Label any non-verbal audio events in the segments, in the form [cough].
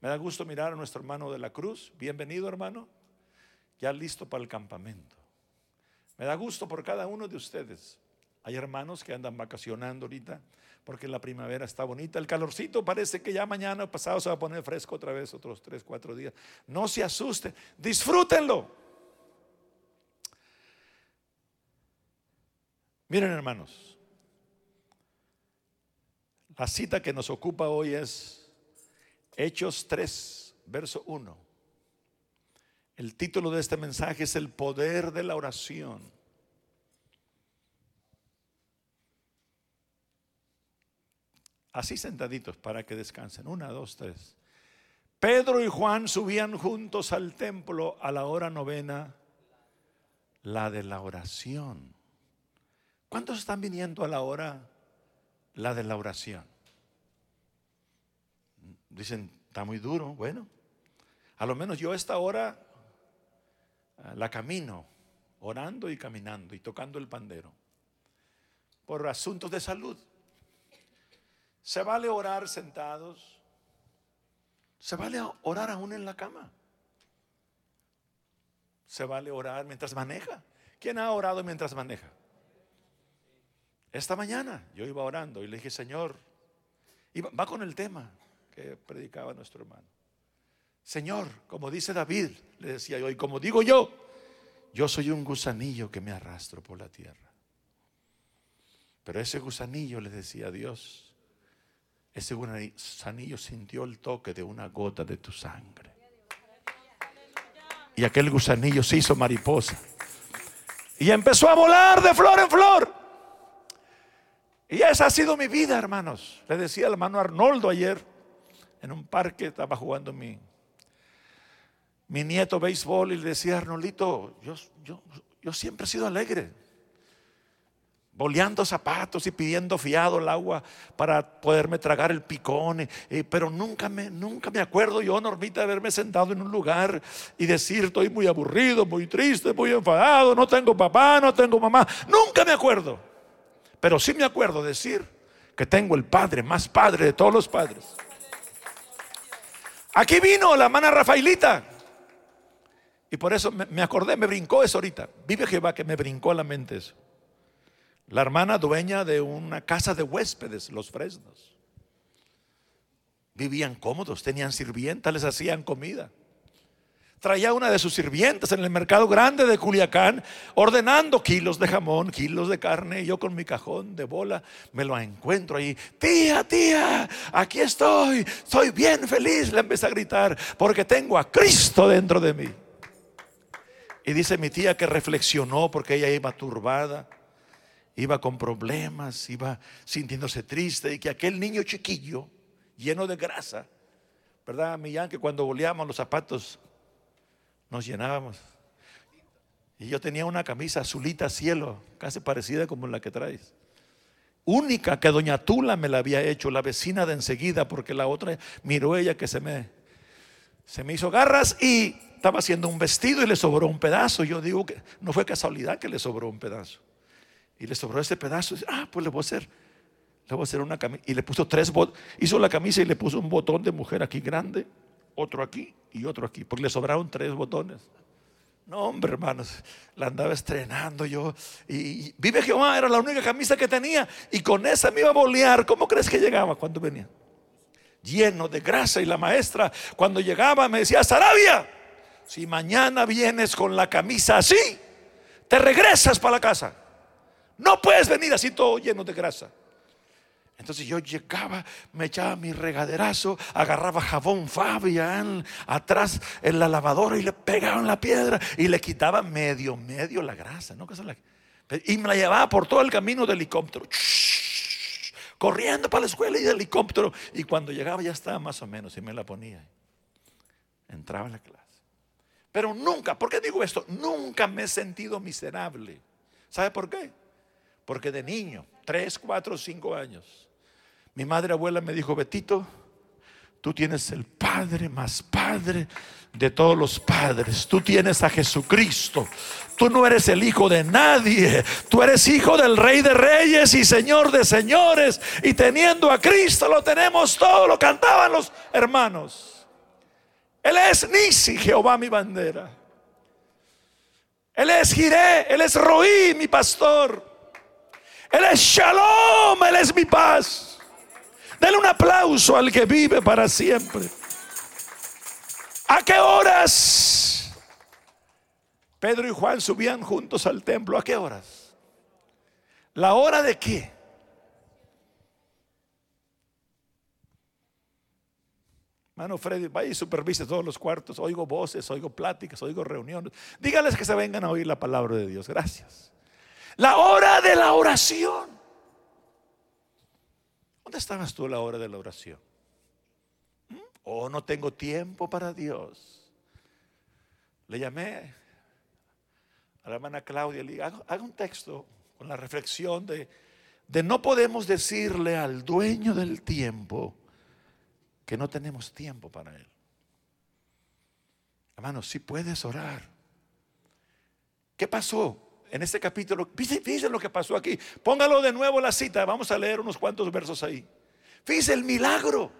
Me da gusto mirar a nuestro hermano de la cruz. Bienvenido, hermano. Ya listo para el campamento. Me da gusto por cada uno de ustedes. Hay hermanos que andan vacacionando ahorita porque la primavera está bonita. El calorcito parece que ya mañana o pasado se va a poner fresco otra vez, otros tres, cuatro días. No se asusten, disfrútenlo. Miren hermanos, la cita que nos ocupa hoy es Hechos 3, verso 1. El título de este mensaje es El poder de la oración. Así sentaditos para que descansen. Una, dos, tres. Pedro y Juan subían juntos al templo a la hora novena, la de la oración. ¿Cuántos están viniendo a la hora, la de la oración? Dicen, está muy duro. Bueno, a lo menos yo esta hora ah, la camino, orando y caminando y tocando el pandero, por asuntos de salud. Se vale orar sentados. Se vale orar aún en la cama. Se vale orar mientras maneja. ¿Quién ha orado mientras maneja? Esta mañana yo iba orando y le dije, Señor, va con el tema que predicaba nuestro hermano. Señor, como dice David, le decía yo, y como digo yo, yo soy un gusanillo que me arrastro por la tierra. Pero ese gusanillo le decía Dios, ese gusanillo sintió el toque de una gota de tu sangre. Y aquel gusanillo se hizo mariposa. Y empezó a volar de flor en flor. Y esa ha sido mi vida, hermanos. Le decía al hermano Arnoldo ayer, en un parque, estaba jugando mi, mi nieto béisbol y le decía, Arnoldito, yo, yo, yo siempre he sido alegre boleando zapatos y pidiendo fiado el agua para poderme tragar el picón. pero nunca me, nunca me acuerdo yo, Normita, de haberme sentado en un lugar y decir, estoy muy aburrido, muy triste, muy enfadado, no tengo papá, no tengo mamá. Nunca me acuerdo. Pero sí me acuerdo decir que tengo el Padre, más Padre de todos los padres. Aquí vino la hermana Rafaelita. Y por eso me, acordé, me brincó eso ahorita. Vive Jehová que me brincó a la mente eso. La hermana dueña de una casa de huéspedes, los fresnos. Vivían cómodos, tenían sirvientas, les hacían comida. Traía una de sus sirvientas en el mercado grande de Culiacán, ordenando kilos de jamón, kilos de carne. Y yo con mi cajón de bola me lo encuentro ahí. Tía, tía, aquí estoy. Soy bien feliz. Le empecé a gritar porque tengo a Cristo dentro de mí. Y dice mi tía que reflexionó porque ella iba turbada iba con problemas, iba sintiéndose triste y que aquel niño chiquillo, lleno de grasa, ¿verdad, Millán? Que cuando boleábamos los zapatos nos llenábamos. Y yo tenía una camisa azulita cielo, casi parecida como la que traes. Única que doña Tula me la había hecho, la vecina de enseguida, porque la otra miró ella que se me, se me hizo garras y estaba haciendo un vestido y le sobró un pedazo. Yo digo que no fue casualidad que le sobró un pedazo. Y le sobró ese pedazo. ah, pues le voy a hacer, le voy a hacer una camisa. Y le puso tres botones. Hizo la camisa y le puso un botón de mujer aquí grande, otro aquí y otro aquí. Porque le sobraron tres botones. No, hombre, hermanos, la andaba estrenando yo. Y, vive Jehová, era la única camisa que tenía. Y con esa me iba a bolear. ¿Cómo crees que llegaba cuando venía? Lleno de grasa. Y la maestra, cuando llegaba, me decía: Sarabia, si mañana vienes con la camisa así, te regresas para la casa. No puedes venir así todo lleno de grasa. Entonces yo llegaba, me echaba mi regaderazo, agarraba jabón Fabian atrás en la lavadora y le pegaba en la piedra y le quitaba medio, medio la grasa. ¿no? Y me la llevaba por todo el camino del helicóptero. [laughs] Corriendo para la escuela y de helicóptero. Y cuando llegaba ya estaba más o menos y me la ponía. Entraba en la clase. Pero nunca, ¿por qué digo esto? Nunca me he sentido miserable. ¿Sabe por qué? Porque de niño, 3, 4, 5 años, mi madre abuela me dijo, Betito, tú tienes el Padre más Padre de todos los padres. Tú tienes a Jesucristo. Tú no eres el hijo de nadie. Tú eres hijo del Rey de Reyes y Señor de Señores. Y teniendo a Cristo lo tenemos todo. Lo cantaban los hermanos. Él es Nisi, Jehová mi bandera. Él es Jiré, Él es Roí, mi pastor. Él es Shalom, Él es mi paz. Denle un aplauso al que vive para siempre. ¿A qué horas Pedro y Juan subían juntos al templo? ¿A qué horas? ¿La hora de qué? Mano Freddy, vaya y supervise todos los cuartos. Oigo voces, oigo pláticas, oigo reuniones. Dígales que se vengan a oír la palabra de Dios. Gracias. La hora de la oración. ¿Dónde estabas tú a la hora de la oración? ¿Mm? Oh, no tengo tiempo para Dios. Le llamé a la hermana Claudia le dije, haga un texto con la reflexión de, de no podemos decirle al dueño del tiempo que no tenemos tiempo para Él. Hermanos, si puedes orar. ¿Qué pasó en este capítulo? Fíjense lo que pasó aquí. Póngalo de nuevo la cita. Vamos a leer unos cuantos versos ahí. Fíjense el milagro.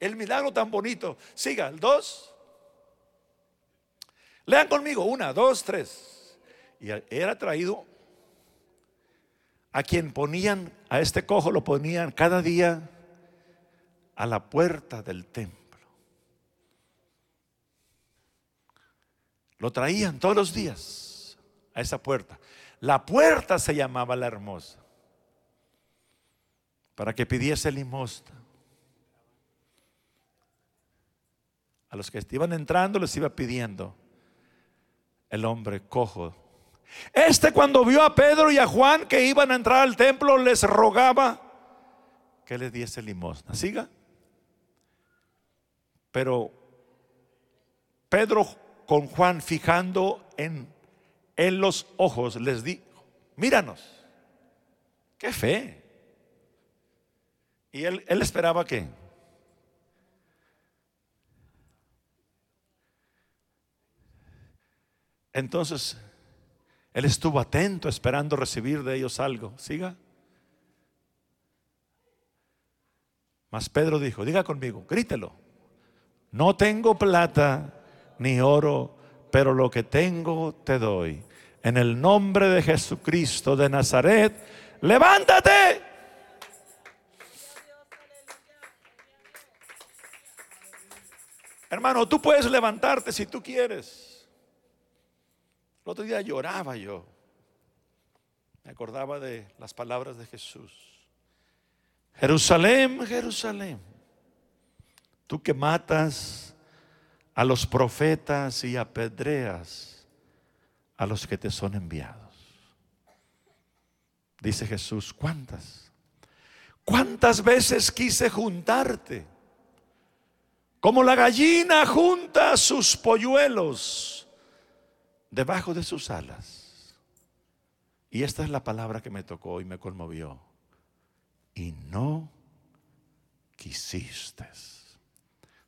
El milagro tan bonito. Siga, el dos. Lean conmigo, una, dos, tres. Y era traído a quien ponían, a este cojo lo ponían cada día a la puerta del templo. Lo traían todos los días a esa puerta. La puerta se llamaba la hermosa. Para que pidiese limosna. A los que iban entrando les iba pidiendo el hombre cojo. Este cuando vio a Pedro y a Juan que iban a entrar al templo les rogaba que les diese limosna. Siga. Pero Pedro con Juan fijando en, en los ojos les dijo, míranos, qué fe. Y él, él esperaba que... Entonces, él estuvo atento esperando recibir de ellos algo. Siga. Mas Pedro dijo, diga conmigo, grítelo. No tengo plata ni oro, pero lo que tengo te doy. En el nombre de Jesucristo de Nazaret, levántate. Hermano, tú puedes levantarte si tú quieres. El otro día lloraba yo. Me acordaba de las palabras de Jesús. Jerusalén, Jerusalén Tú que matas a los profetas y apedreas a los que te son enviados. Dice Jesús, ¿cuántas? ¿Cuántas veces quise juntarte? Como la gallina junta sus polluelos debajo de sus alas. Y esta es la palabra que me tocó y me conmovió. Y no quisiste.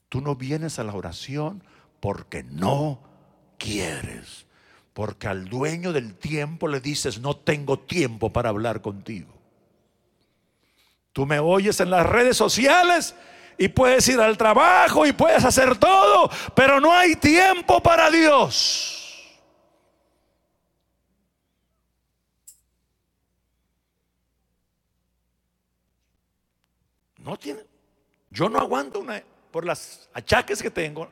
Tú no vienes a la oración porque no quieres. Porque al dueño del tiempo le dices, no tengo tiempo para hablar contigo. Tú me oyes en las redes sociales y puedes ir al trabajo y puedes hacer todo, pero no hay tiempo para Dios. No tiene. Yo no aguanto una por las achaques que tengo,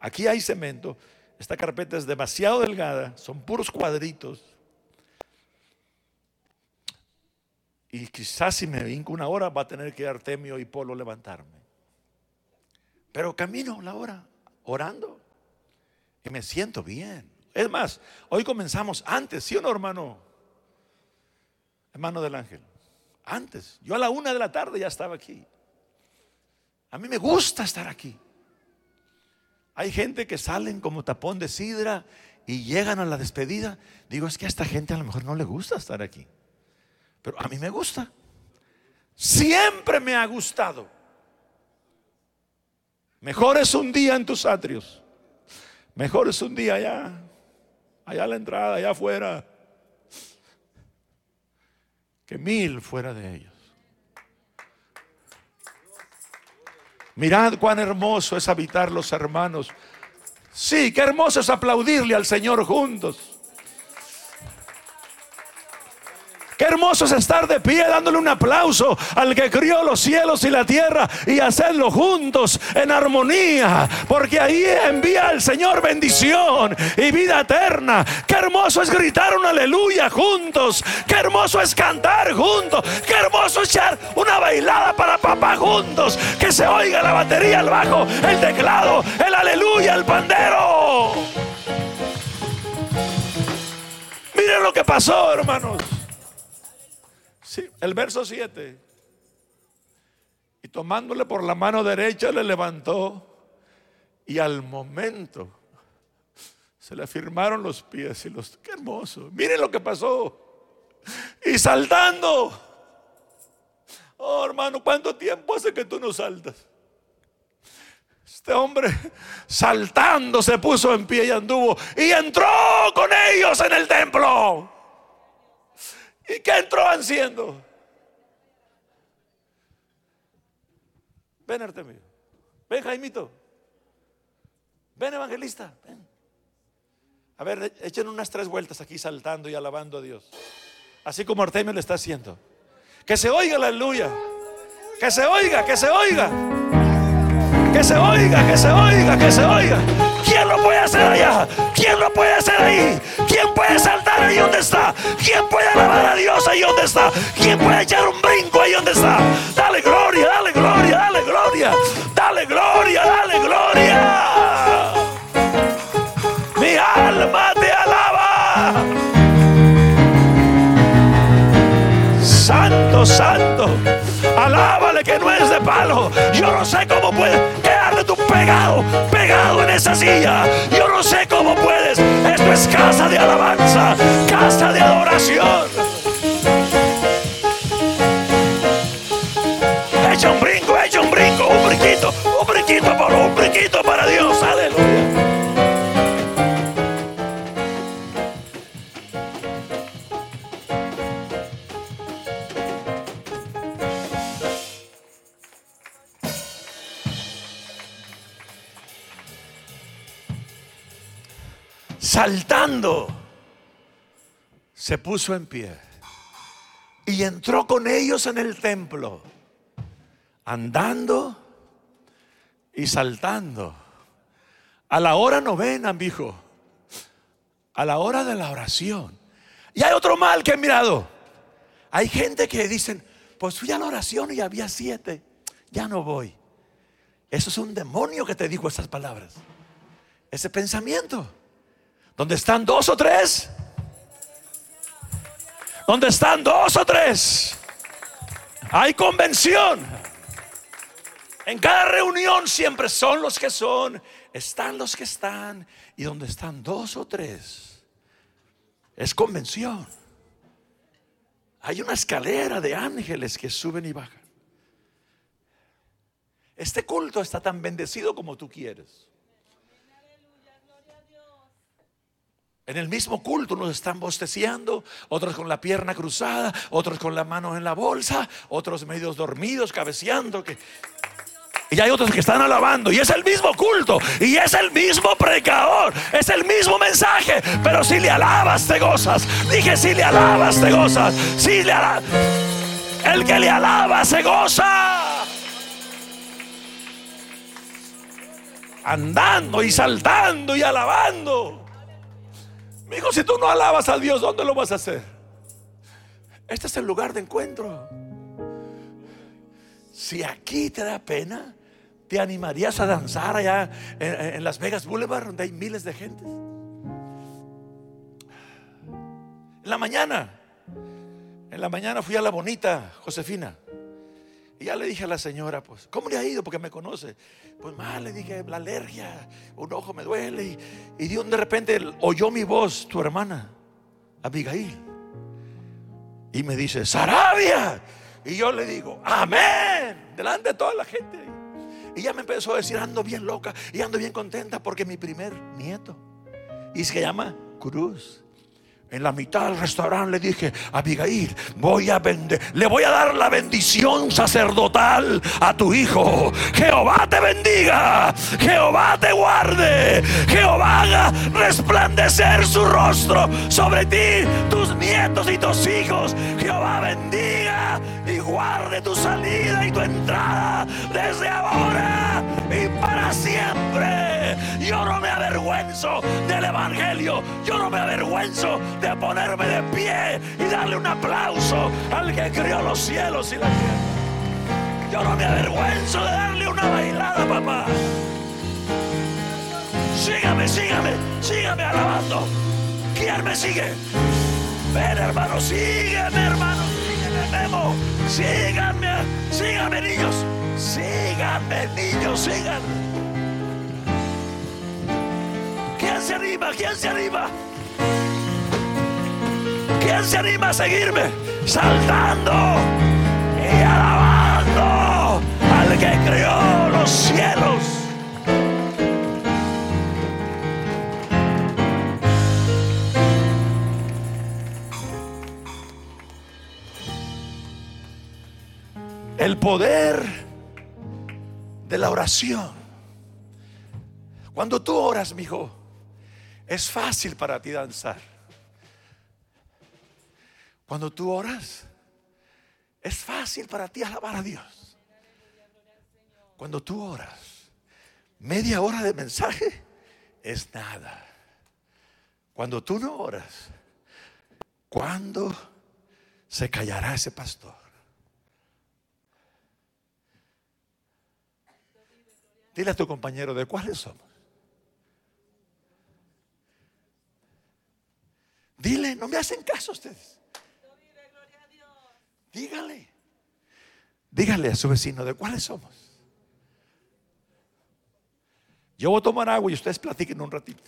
aquí hay cemento, esta carpeta es demasiado delgada, son puros cuadritos. Y quizás si me vinco una hora va a tener que dar temio y polo levantarme. Pero camino la hora orando y me siento bien. Es más, hoy comenzamos antes, ¿sí o no, hermano? Hermano del ángel. Antes, yo a la una de la tarde ya estaba aquí. A mí me gusta estar aquí. Hay gente que salen como tapón de sidra y llegan a la despedida. Digo, es que a esta gente a lo mejor no le gusta estar aquí. Pero a mí me gusta. Siempre me ha gustado. Mejor es un día en tus atrios. Mejor es un día allá. Allá a la entrada, allá afuera. Que mil fuera de ellos. Mirad cuán hermoso es habitar los hermanos. Sí, qué hermoso es aplaudirle al Señor juntos. Qué hermoso es estar de pie dándole un aplauso al que crió los cielos y la tierra y hacerlo juntos en armonía, porque ahí envía el Señor bendición y vida eterna. Qué hermoso es gritar un aleluya juntos, qué hermoso es cantar juntos, qué hermoso es echar una bailada para papá juntos, que se oiga la batería, el bajo, el teclado, el aleluya, el pandero. Miren lo que pasó, hermanos el verso 7. Y tomándole por la mano derecha le levantó y al momento se le firmaron los pies y los... ¡Qué hermoso! Miren lo que pasó. Y saltando. Oh, hermano, ¿cuánto tiempo hace que tú no saltas? Este hombre saltando se puso en pie y anduvo y entró con ellos en el templo. ¿Y qué entró haciendo? Ven, Artemio. Ven, Jaimito. Ven, evangelista. Ven. A ver, echen unas tres vueltas aquí saltando y alabando a Dios. Así como Artemio le está haciendo. Que se oiga la aleluya. Que se oiga, que se oiga. Que se oiga, que se oiga, que se oiga. ¿Quién lo puede hacer allá? ¿Quién lo puede hacer ahí? ¿Quién puede saltar ahí donde está? ¿Quién puede alabar a Dios ahí donde está? ¿Quién puede echar un brinco ahí donde está? Dale gloria, dale gloria, dale gloria. Dale gloria, dale gloria. Mi alma te alaba. Santo, santo. Alábale que no es de palo. Yo no sé cómo puede quedarte tú pegado, en esa silla. Yo no sé cómo puedes. Esto es casa de alabanza, casa de adoración. Se puso en pie y entró con ellos en el templo, andando y saltando. A la hora novena, hijo, a la hora de la oración. Y hay otro mal que he mirado. Hay gente que dicen, pues fui a la oración y había siete, ya no voy. Eso es un demonio que te dijo esas palabras. Ese pensamiento. Donde están dos o tres. Donde están dos o tres. Hay convención. En cada reunión siempre son los que son, están los que están. Y donde están dos o tres, es convención. Hay una escalera de ángeles que suben y bajan. Este culto está tan bendecido como tú quieres. En el mismo culto nos están bosteciando, otros con la pierna cruzada, otros con las manos en la bolsa, otros medios dormidos, cabeceando. Que... Y hay otros que están alabando. Y es el mismo culto. Y es el mismo predicador. Es el mismo mensaje. Pero si le alabas, te gozas. Dije, si le alabas, te gozas. Si le alabas. El que le alaba, se goza. Andando y saltando y alabando. Hijo, si tú no alabas a Dios, ¿dónde lo vas a hacer? Este es el lugar de encuentro. Si aquí te da pena, ¿te animarías a danzar allá en, Las Vegas Boulevard, donde hay miles de gente? En la mañana, en la mañana fui a la bonita Josefina. Y ya le dije a la señora, pues, ¿cómo le ha ido? Porque me conoce. Pues mal, le dije, la alergia, un ojo me duele. Y, y de repente oyó mi voz, tu hermana, Abigail. Y me dice, Sarabia. Y yo le digo, amén, delante de toda la gente. Y ella me empezó a decir, ando bien loca y ando bien contenta porque mi primer nieto, y se llama Cruz, En la mitad del restaurante le dije, Abigail, voy a vender, le voy a dar la bendición sacerdotal a tu hijo. Jehová te bendiga, Jehová te guarde, Jehová haga resplandecer su rostro sobre ti, tus nietos y tus hijos. Jehová bendiga y guarde tu salida y tu entrada desde ahora y para siempre. Yo no me avergüenzo del Evangelio, yo no me avergüenzo de ponerme de pie y darle un aplauso al que creó los cielos y la tierra. Yo no me avergüenzo de darle una bailada, papá. Sígame, sígame, sígame alabando. ¿Quién me sigue? Ven, hermano, sígueme, hermano, sígueme, Memo. Síganme, síganme, niños. Síganme, niños, síganme. Se anima? ¿Quién se anima? ¿Quién se anima a seguirme? Saltando y alabando al que creó los cielos. El poder de la oración. Cuando tú oras, mi hijo, es fácil para ti danzar. Cuando tú oras, es fácil para ti alabar a Dios. Cuando tú oras, media hora de mensaje es nada. Cuando tú no oras, ¿cuándo se callará ese pastor? Dile a tu compañero de cuáles somos. Dile, no me hacen caso ustedes. Dígale. Dígale a su vecino de cuáles somos. Yo voy a tomar agua y ustedes platiquen un ratito.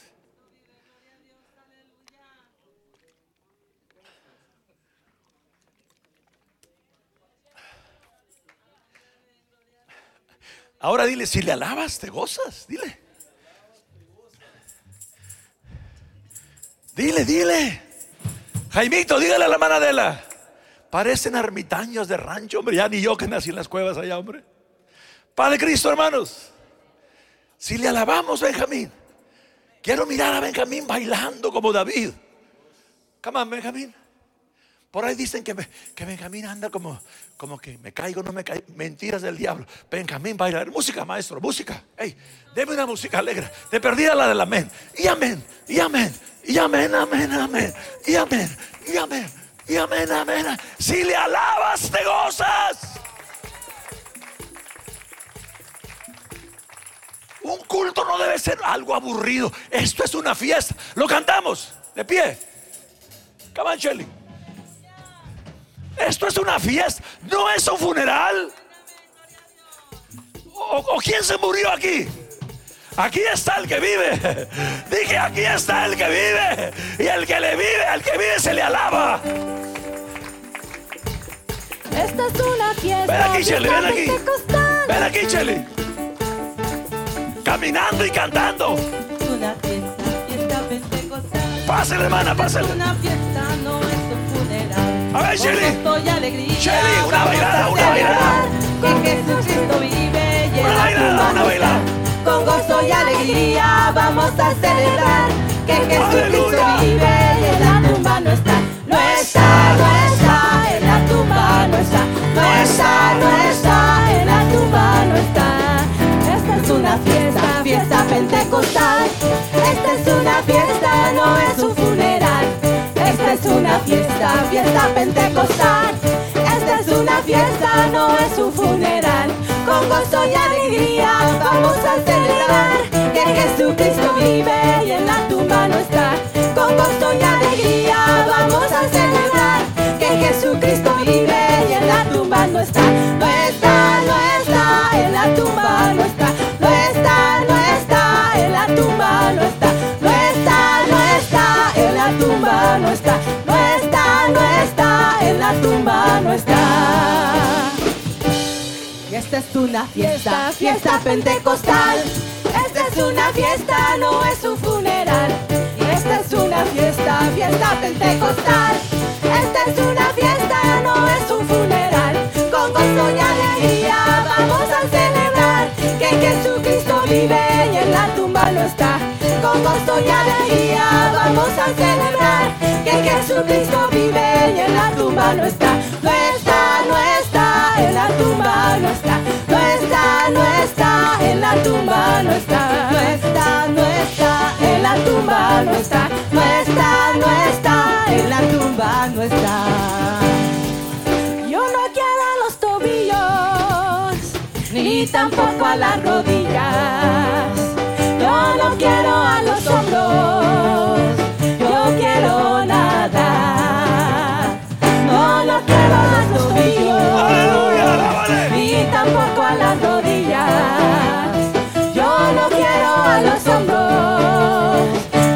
Ahora dile, si le alabas, te gozas, dile. Dile, dile. Jaimito, dígale a la manadela. Parecen ermitaños de rancho, hombre. Ya ni yo que nací en las cuevas allá, hombre. Padre Cristo, hermanos. Si le alabamos, Benjamín. Quiero mirar a Benjamín bailando como David. Come on, Benjamín. Por ahí dicen que, que Benjamín anda como, como que me caigo, no me caigo. Mentiras del diablo. Benjamín baila. Música, maestro, música. Hey, deme una música alegre. De perdida la del amén. Y amén, y amén, y amén, amén, amén. Y amén, y amén, y amén, amén. Si le alabas, te gozas. Un culto no debe ser algo aburrido. Esto es una fiesta. Lo cantamos de pie. Come on, Shelly. Esto es una fiesta, no es un funeral. ¿O, quién se murió aquí? Aquí está el que vive. [laughs] Dije, aquí está el que vive. Y el que le vive, al que vive se le alaba. Esta es una fiesta. Ven aquí, Shelly, ven aquí. Ven aquí, Shelly. Caminando y cantando. Una fiesta, fiesta pentecostal. Pásale, hermana, pásale. Una fiesta no. A ver, Shelly. Con gozo y alegría. Shelly, una bailada, a una bailada. Que Jesucristo vive y en Una la bailada, una bailada. Con gozo y alegría vamos a celebrar que Jesucristo vive y en la tumba no está. No está, no está, en la tumba no está. No está, no está, en la tumba no está. Esta es una fiesta, fiesta pentecostal. Esta es una fiesta, no es un funeral. Esta es una fiesta, fiesta pentecostal. Esta es una fiesta, no es un funeral. Con gozo y alegría vamos a celebrar que Jesucristo vive y en la tumba no está. Con gozo y alegría vamos a celebrar que Jesucristo vive y en la tumba no está. No está, no está, en la tumba. Fiesta, pentecostal. Esta es una fiesta, no es un funeral. Esta es una fiesta, fiesta pentecostal. Esta es una fiesta, no es un funeral. Con gozo y alegría vamos a celebrar que Jesucristo vive y en la tumba no está. Con gozo y alegría vamos a celebrar que Jesucristo vive y en la tumba no está. No está, no está, tumba no está. No está, no está, en la tumba no está. No está, no está, en la tumba no está. No está, no está, en la tumba no está. Yo no quiero a los tobillos, ni tampoco a las rodillas. Yo no quiero a los hombros, yo quiero nada. No, quiero a los tobillos, Aleluya, ni tampoco a las rodillas. Yo no quiero a los hombros,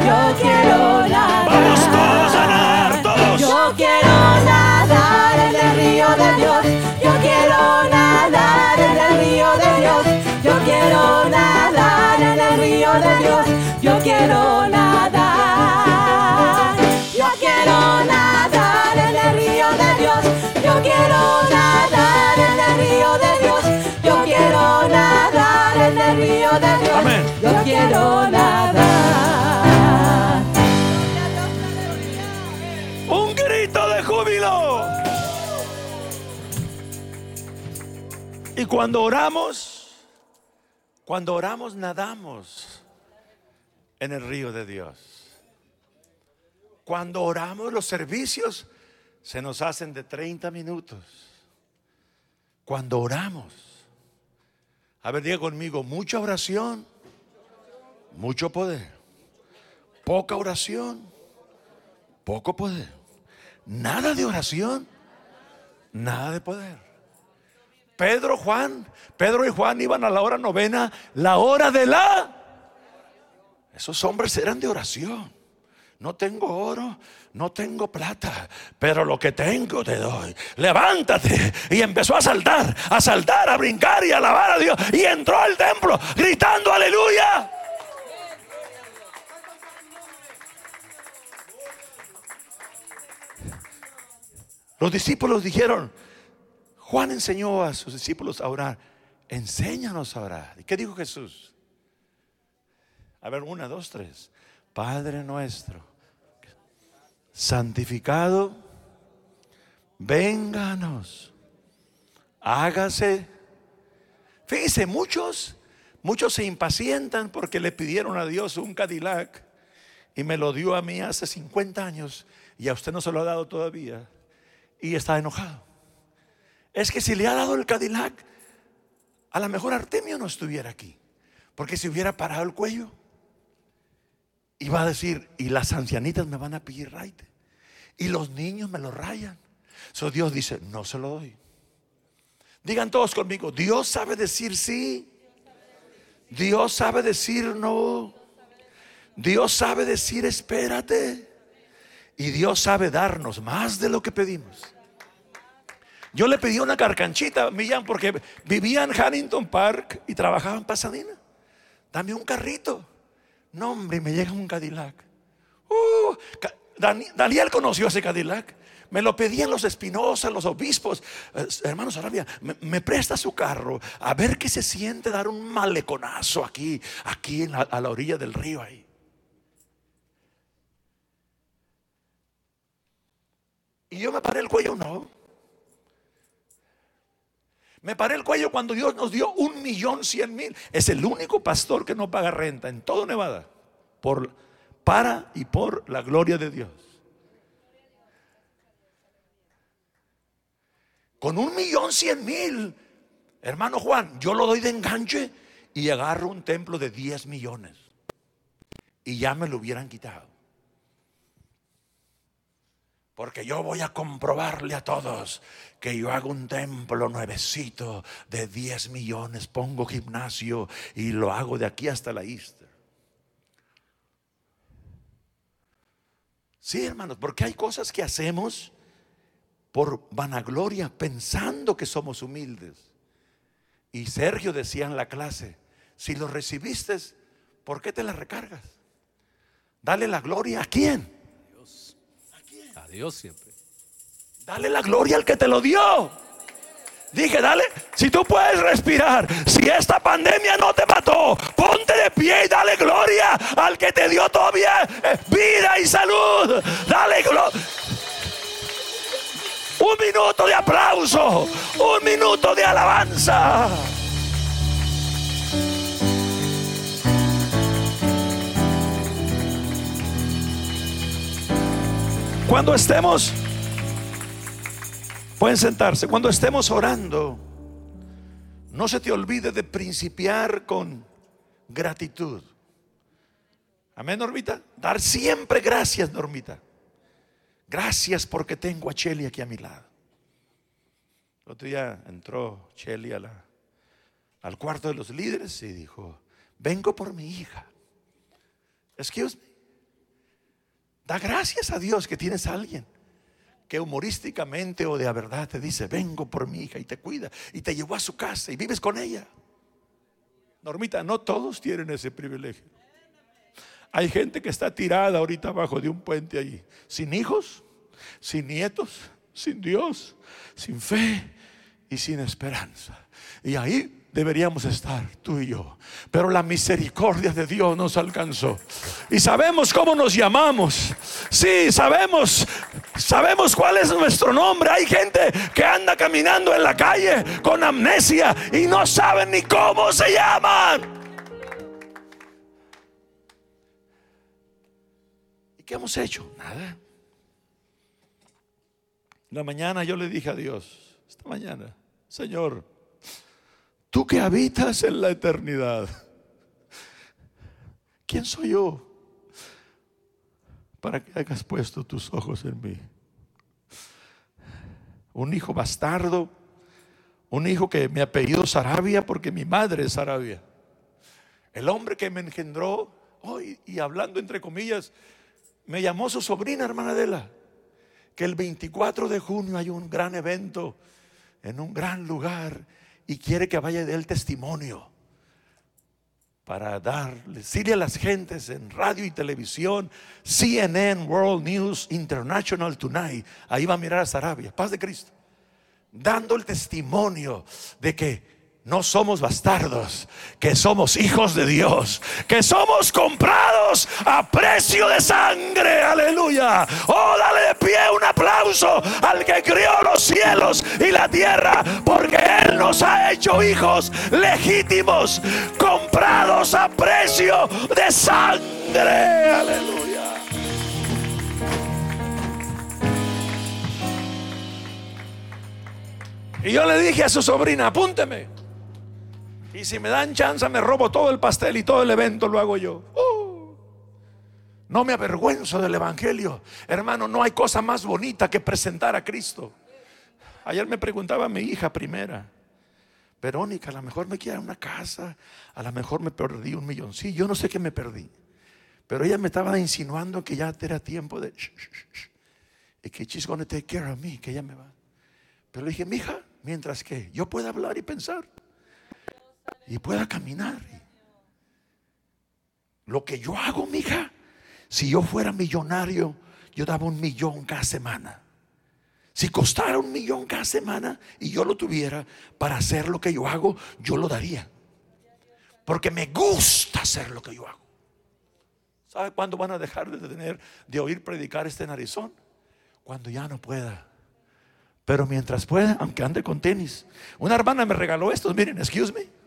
yo quiero nada. Vamos todos a nadar, todos. Yo quiero nadar en el río de Dios. Yo quiero nadar en el río de Dios. Yo quiero nadar en el río de Dios. Río de Dios. Amén. Yo quiero nadar. Un grito de júbilo. Y cuando oramos, cuando oramos nadamos en el río de Dios. Cuando oramos los servicios se nos hacen de 30 minutos. Cuando oramos, a ver, diga conmigo, mucha oración, mucho poder. Poca oración, poco poder. Nada de oración, nada de poder. Pedro, Juan, Pedro y Juan iban a la hora novena, la hora de la... Esos hombres eran de oración. No tengo oro, no tengo plata, pero lo que tengo te doy. Levántate. Y empezó a saltar, a saltar, a brincar y a alabar a Dios. Y entró al templo gritando aleluya. Los discípulos dijeron, Juan enseñó a sus discípulos a orar, enséñanos a orar. ¿Y qué dijo Jesús? A ver, una, dos, tres. Padre nuestro, santificado, vénganos, hágase. Fíjese, muchos, muchos se impacientan porque le pidieron a Dios un Cadillac y me lo dio a mí hace 50 años y a usted no se lo ha dado todavía y está enojado. Es que si le ha dado el Cadillac, a lo mejor Artemio no estuviera aquí, porque si hubiera parado el cuello, iba a decir, y las ancianitas me van a pedir raite, y los niños me lo rayan. So Dios dice, no se lo doy. Digan todos conmigo, Dios sabe decir sí, Dios sabe decir no, Dios sabe decir espérate, y Dios sabe darnos más de lo que pedimos. Yo le pedí una carcanchita Millán porque vivía en Huntington Park y trabajaba en Pasadena. Dame un carrito. No, hombre, me llega un Cadillac. Uh, Daniel conoció ese Cadillac. Me lo pedían los Espinosa, los obispos. Eh, hermanos Arabia, me, presta su carro a ver qué se siente dar un maleconazo aquí, aquí a la orilla del río ahí. Y yo me paré el cuello, no. Me paré el cuello cuando Dios nos dio un millón cien mil. Es el único pastor que no paga renta en todo Nevada. Por, para y por la gloria de Dios. Con un millón cien mil. Hermano Juan, yo lo doy de enganche y agarro un templo de 10 millones. Y ya me lo hubieran quitado. Porque yo voy a comprobarle a todos que yo hago un templo nuevecito de 10 millones, pongo gimnasio y lo hago de aquí hasta la Easter. Sí, hermanos, porque hay cosas que hacemos por vanagloria, pensando que somos humildes. Y Sergio decía en la clase, si lo recibiste, ¿por qué te la recargas? Dale la gloria a quién. Dios siempre. Dale la gloria al que te lo dio. Dije, dale, si tú puedes respirar, si esta pandemia no te mató, ponte de pie y dale gloria al que te dio todavía eh, vida y salud. Dale gloria. Un minuto de aplauso, un minuto de alabanza. Cuando estemos, pueden sentarse, cuando estemos orando, no se te olvide de principiar con gratitud. Amén, Normita. Dar siempre gracias, Normita. Gracias porque tengo a Chelly aquí a mi lado. El otro día entró Chelly al cuarto de los líderes y dijo, vengo por mi hija. Excuse me. Da gracias a Dios que tienes a alguien que humorísticamente o de a verdad te dice, vengo por mi hija y te cuida y te llevó a su casa y vives con ella. Normita, no todos tienen ese privilegio. Hay gente que está tirada ahorita abajo de un puente allí, sin hijos, sin nietos, sin Dios, sin fe y sin esperanza. Y ahí deberíamos estar tú y yo. Pero la misericordia de Dios nos alcanzó. Y sabemos cómo nos llamamos. Sí, sabemos, sabemos cuál es nuestro nombre. Hay gente que anda caminando en la calle con amnesia y no saben ni cómo se llaman. ¿Y qué hemos hecho? Nada. La mañana yo le dije a Dios, esta mañana, Señor, Tú que habitas en la eternidad. ¿Quién soy yo para que hayas puesto tus ojos en mí? Un hijo bastardo, un hijo que me apellido Sarabia porque mi madre es Sarabia. El hombre que me engendró, hoy y hablando entre comillas, me llamó su sobrina, hermana Adela, que el 24 de junio hay un gran evento en un gran lugar y quiere que vaya de él testimonio para darle, decirle a las gentes en radio y televisión, CNN World News International Tonight, ahí va a mirar a Sarabia, paz de Cristo, dando el testimonio de que no somos bastardos, que somos hijos de Dios, que somos comprados a precio de sangre, aleluya. Oh, dale de pie un aplauso al que crió los cielos y la tierra, porque Él nos ha hecho hijos legítimos, comprados a precio de sangre, aleluya. Y yo le dije a su sobrina, apúnteme. Y si me dan chance, me robo todo el pastel y todo el evento lo hago yo. Uh. no me avergüenzo del Evangelio. Hermano, no hay cosa más bonita que presentar a Cristo. Ayer me preguntaba mi hija primera, Verónica, a lo mejor me quiere una casa, a lo mejor me perdí un millón. Sí, yo no sé qué me perdí. Pero ella me estaba insinuando que ya era tiempo de... y que she's gonna take care of me, que ella me va. Pero le dije, mi hija, mientras que yo pueda hablar y pensar y pueda caminar. Lo que yo hago, mija, si yo fuera millonario, yo daba un millón cada semana. Si costara un millón cada semana y yo lo tuviera para hacer lo que yo hago, yo lo daría. Porque me gusta hacer lo que yo hago. ¿Sabe cuándo van a dejar de tener de oír predicar este narizón? Cuando ya no pueda. Pero mientras pueda, aunque ande con tenis. Una hermana me regaló estos, miren, excuse me.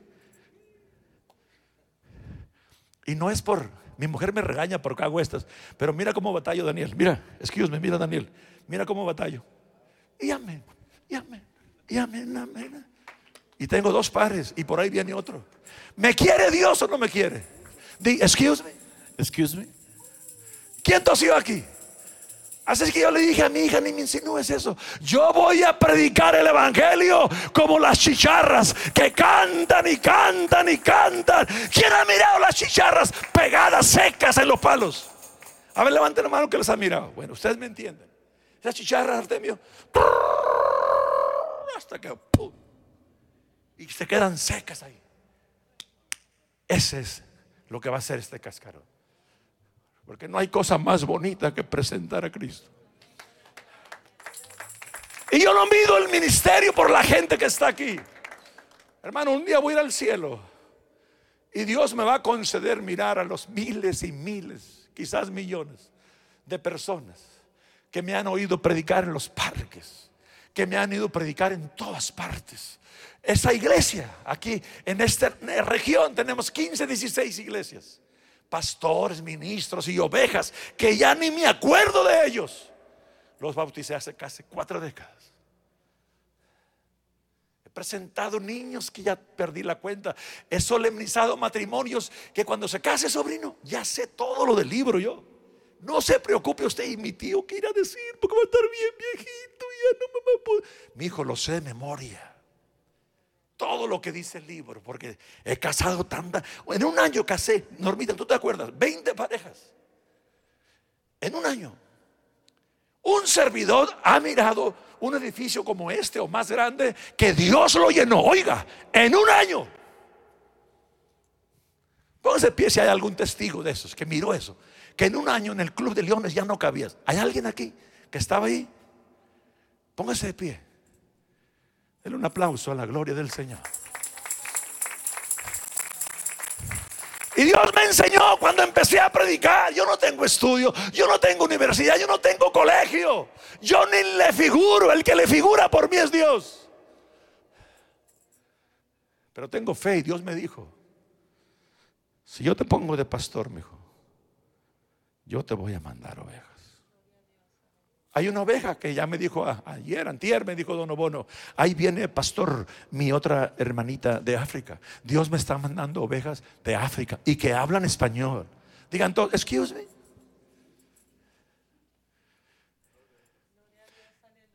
Y no es por, mi mujer me regaña porque hago estas, pero mira cómo batallo Daniel. Mira, excuse me, mira Daniel, mira cómo batallo. Y amén, y amén, y amén, amén. Y tengo dos pares y por ahí viene otro. ¿Me quiere Dios o no me quiere? Di, excuse me, excuse me. ¿Quién tosió aquí? Así es que yo le dije a mi hija, ni me insinúes eso. Yo voy a predicar el Evangelio como las chicharras que cantan y cantan y cantan. ¿Quién ha mirado las chicharras pegadas, secas en los palos? A ver, levanten la mano que las ha mirado. Bueno, ustedes me entienden. Esas chicharras, Artemio, hasta que y se quedan secas ahí. Ese es lo que va a hacer este cascarón. Porque no hay cosa más bonita que presentar a Cristo. Y yo no mido el ministerio por la gente que está aquí. Hermano, un día voy a ir al cielo y Dios me va a conceder mirar a los miles y miles, quizás millones de personas que me han oído predicar en los parques, que me han ido predicar en todas partes. Esa iglesia, aquí en esta región tenemos 15, 16 iglesias, pastores, ministros y ovejas, que ya ni me acuerdo de ellos. Los bauticé hace casi cuatro décadas. He presentado niños que ya perdí la cuenta. He solemnizado matrimonios que cuando se case sobrino, ya sé todo lo del libro yo. No se preocupe usted y mi tío que irá a decir, porque va a estar bien viejito ya no me va a poder. Mi hijo lo sé de memoria. Todo lo que dice el libro, porque he casado tanta. En un año casé, Normita, ¿tú te acuerdas? 20 parejas. En un año. Un servidor ha mirado un edificio como este o más grande que Dios lo llenó. Oiga, en un año. Póngase pie si hay algún testigo de esos que miró eso que en un año en el Club de Leones ya no cabías. ¿Hay alguien aquí que estaba ahí? Póngase de pie. Denle un aplauso a la gloria del Señor. Y Dios me enseñó cuando empecé a predicar. Yo no tengo estudio, yo no tengo universidad, yo no tengo colegio. Yo ni le figuro, el que le figura por mí es Dios. Pero tengo fe y Dios me dijo, si yo te pongo de pastor, mi hijo, yo te voy a mandar ovejas. Hay una oveja que ya me dijo ayer, antier, me dijo Don Obono, ahí viene pastor, mi otra hermanita de África. Dios me está mandando ovejas de África y que hablan español. Digan todos, excuse me.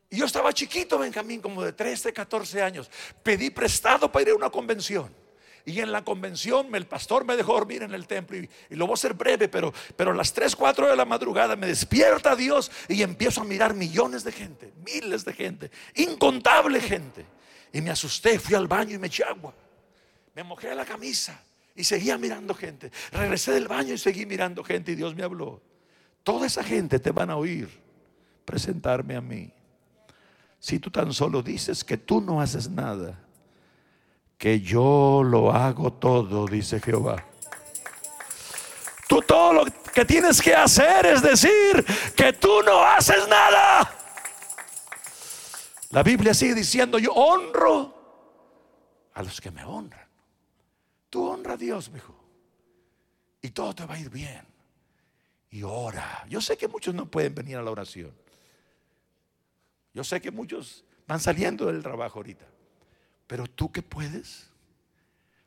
Y yo estaba chiquito, Benjamín, como de 13, 14 años. Pedí prestado para ir a una convención. Y en la convención el pastor me dejó dormir en el templo y, lo voy a hacer breve, pero, pero a las 3, 4 de la madrugada me despierta Dios y empiezo a mirar millones de gente, miles de gente, incontable gente. Y me asusté, fui al baño y me eché agua. Me mojé la camisa y seguía mirando gente. Regresé del baño y seguí mirando gente y Dios me habló. Toda esa gente te van a oír presentarme a mí. Si tú tan solo dices que tú no haces nada que yo lo hago todo, dice Jehová. Tú todo lo que tienes que hacer es decir que tú no haces nada. La Biblia sigue diciendo, yo honro a los que me honran. Tú honra a Dios, mi hijo. Y todo te va a ir bien. Y ora. Yo sé que muchos no pueden venir a la oración. Yo sé que muchos van saliendo del trabajo ahorita. Pero tú que puedes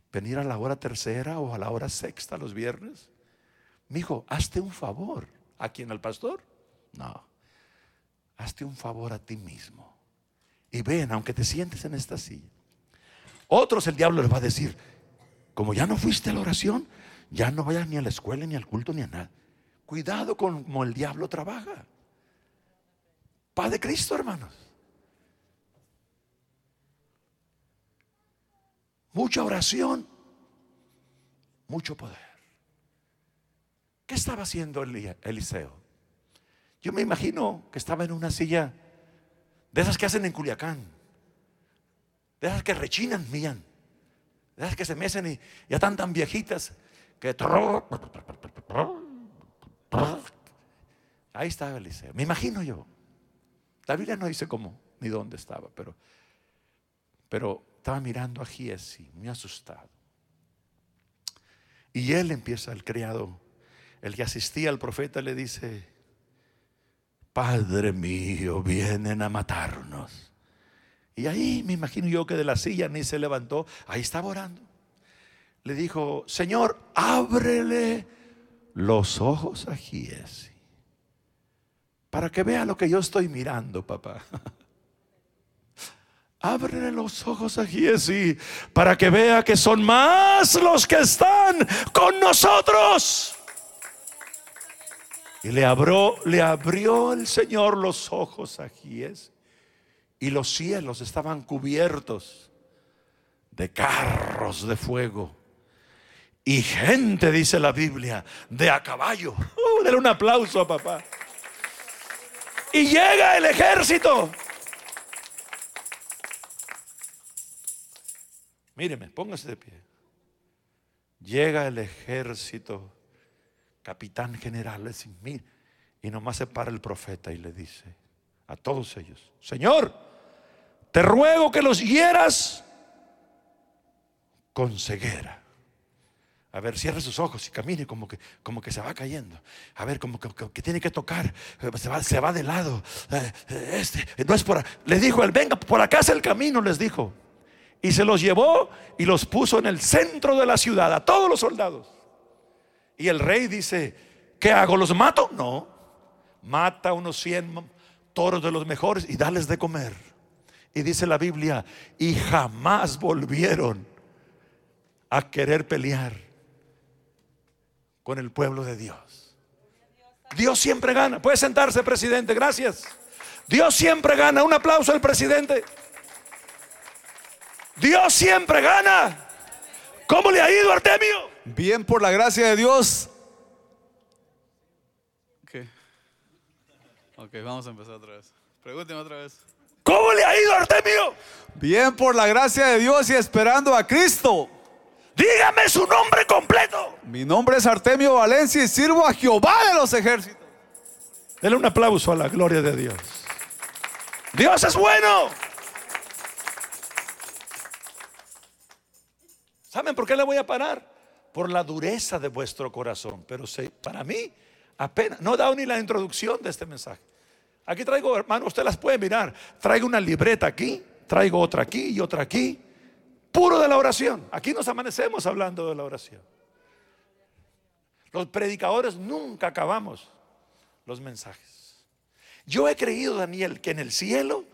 venir a la hora tercera o a la hora sexta los viernes. Mi hijo, hazte un favor. ¿A quién? ¿Al pastor? No. Hazte un favor a ti mismo. Y ven, aunque te sientes en esta silla. Otros el diablo les va a decir, como ya no fuiste a la oración, ya no vayas ni a la escuela, ni al culto, ni a nada. Cuidado con cómo el diablo trabaja. Padre Cristo, hermanos. Mucha oración, mucho poder. ¿Qué estaba haciendo Eliseo? Yo me imagino que estaba en una silla de esas que hacen en Culiacán, de esas que rechinan, mían, de esas que se mecen y ya están tan viejitas que... Ahí estaba Eliseo, me imagino yo. La Biblia no dice cómo ni dónde estaba, pero, pero estaba mirando a Giesi, muy asustado. Y él empieza, el criado, el que asistía al profeta, le dice, Padre mío, vienen a matarnos. Y ahí me imagino yo que de la silla ni se levantó, ahí estaba orando. Le dijo, Señor, ábrele los ojos a Giesi, para que vea lo que yo estoy mirando, papá. [laughs] Ábrele los ojos a Giesi para que vea que son más los que están con nosotros. Y le abrió, le abrió el Señor los ojos a Giesi. Y los cielos estaban cubiertos de carros de fuego. Y gente, dice la Biblia, de a caballo. Uh, un aplauso a papá. Y llega el ejército Míreme, póngase de pie. Llega el ejército, capitán general, dice, mire, y nomás se para el profeta y le dice a todos ellos, Señor, te ruego que los hieras con ceguera. A ver, cierre sus ojos y camine como que, como que se va cayendo. A ver, como que, que tiene que tocar. Se va, se va de lado. Eh, eh, Este, no es por. Le dijo él, venga, por acá es el camino, les dijo. Y se los llevó y los puso en el centro de la ciudad, a todos los soldados. Y el rey dice, ¿qué hago? ¿Los mato? No. Mata unos 100 toros de los mejores y dales de comer. Y dice la Biblia, y jamás volvieron a querer pelear con el pueblo de Dios. Dios siempre gana. Puede sentarse, presidente. Gracias. Dios siempre gana. Un aplauso al presidente. Dios siempre gana. ¿Cómo le ha ido, Artemio? Bien, por la gracia de Dios. ¿Qué? Ok, vamos a empezar otra vez. Pregúnteme otra vez. ¿Cómo le ha ido, Artemio? Bien, por la gracia de Dios y esperando a Cristo. Dígame su nombre completo. Mi nombre es Artemio Valencia y sirvo a Jehová de los ejércitos. Dele un aplauso a la gloria de Dios. Dios es bueno. ¿Saben por qué le voy a parar? Por la dureza de vuestro corazón. Pero para mí, apenas, no he dado ni la introducción de este mensaje. Aquí traigo, hermano, usted las puede mirar. Traigo una libreta aquí, traigo otra aquí y otra aquí. Puro de la oración. Aquí nos amanecemos hablando de la oración. Los predicadores nunca acabamos los mensajes. Yo he creído, Daniel, que en el cielo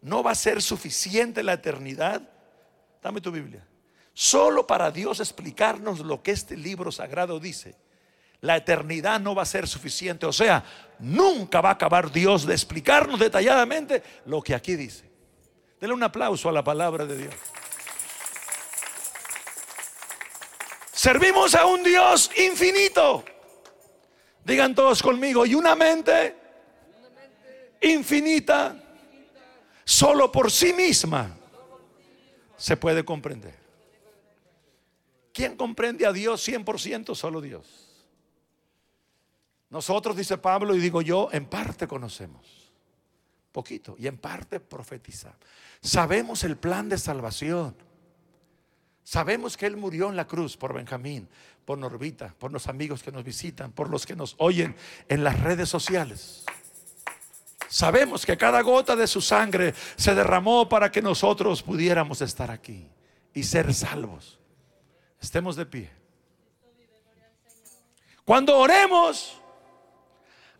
no va a ser suficiente la eternidad. Dame tu Biblia. Solo para Dios explicarnos lo que este libro sagrado dice. La eternidad no va a ser suficiente. O sea, nunca va a acabar Dios de explicarnos detalladamente lo que aquí dice. Dele un aplauso a la palabra de Dios. Servimos a un Dios infinito. Digan todos conmigo, y una mente infinita, solo por sí misma, se puede comprender. ¿Quién comprende a Dios 100%? Solo Dios. Nosotros, dice Pablo, y digo yo, en parte conocemos. Poquito. Y en parte profetizamos. Sabemos el plan de salvación. Sabemos que Él murió en la cruz por Benjamín, por Norbita, por los amigos que nos visitan, por los que nos oyen en las redes sociales. Sabemos que cada gota de su sangre se derramó para que nosotros pudiéramos estar aquí y ser salvos. Estemos de pie. Cuando oremos,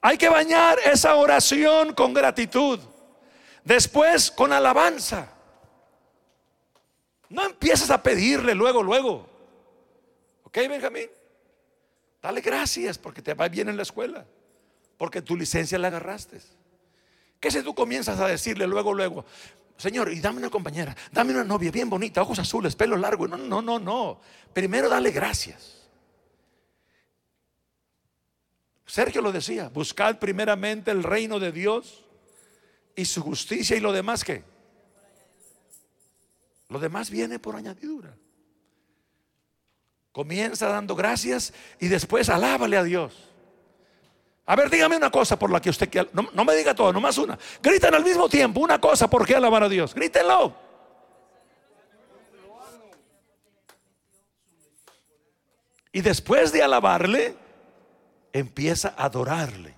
hay que bañar esa oración con gratitud. Después con alabanza. No empieces a pedirle luego, luego. ¿Ok, Benjamín? Dale gracias porque te va bien en la escuela. Porque tu licencia la agarraste. ¿Qué si tú comienzas a decirle luego, luego, Señor, y dame una compañera, dame una novia bien bonita, ojos azules, pelo largo? No, no, no, no. Primero dale gracias. Sergio lo decía, buscad primeramente el reino de Dios y su justicia y lo demás que. Lo demás viene por añadidura. Comienza dando gracias y después alábale a Dios. A ver, dígame una cosa por la que usted quiera. No, no me diga todo, nomás una. Griten al mismo tiempo una cosa por qué alabar a Dios. Grítenlo. Y después de alabarle, empieza a adorarle.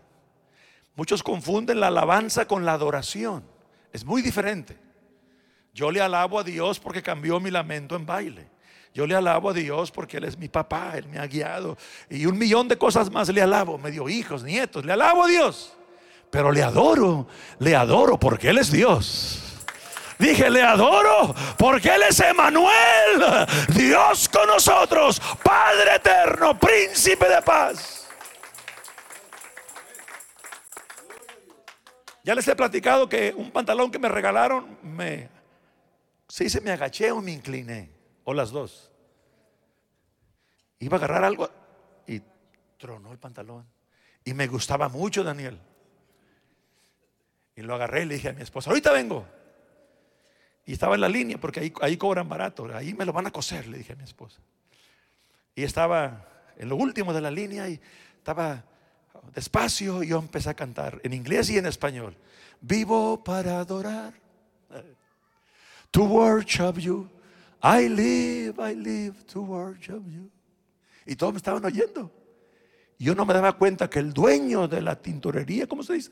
Muchos confunden la alabanza con la adoración. Es muy diferente. Yo le alabo a Dios porque cambió mi lamento en baile. Yo le alabo a Dios porque Él es mi papá, Él me ha guiado. Y un millón de cosas más le alabo. Me dio hijos, nietos. Le alabo a Dios. Pero le adoro, le adoro porque Él es Dios. Dije, le adoro porque Él es Emanuel, Dios con nosotros, Padre eterno, príncipe de paz. Ya les he platicado que un pantalón que me regalaron, me, se dice me agaché o me incliné, o las dos. Iba a agarrar algo y tronó el pantalón. Y me gustaba mucho, Daniel. Y lo agarré y le dije a mi esposa, ahorita vengo. Y estaba en la línea porque ahí, ahí cobran barato. Ahí me lo van a coser, le dije a mi esposa. Y estaba en lo último de la línea y estaba despacio y yo empecé a cantar en inglés y en español. Vivo para adorar. To worship you. I live, I live to worship you. Y todos me estaban oyendo. Yo no me daba cuenta que el dueño de la tintorería, ¿cómo se dice?